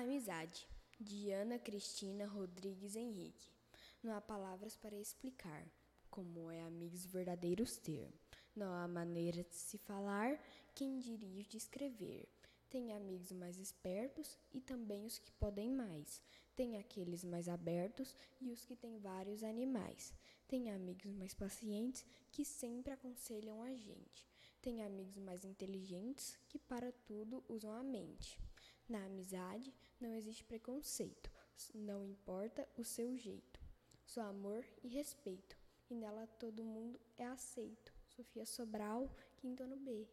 Amizade, de Ana Cristina Rodrigues Henrique. Não há palavras para explicar como é amigos verdadeiros ter. Não há maneira de se falar, quem diria de escrever. Tem amigos mais espertos e também os que podem mais. Tem aqueles mais abertos e os que têm vários animais. Tem amigos mais pacientes que sempre aconselham a gente. Tem amigos mais inteligentes que para tudo usam a mente. Na amizade não existe preconceito, não importa o seu jeito. Só amor e respeito, e nela todo mundo é aceito. Sofia Sobral, quinto ano B.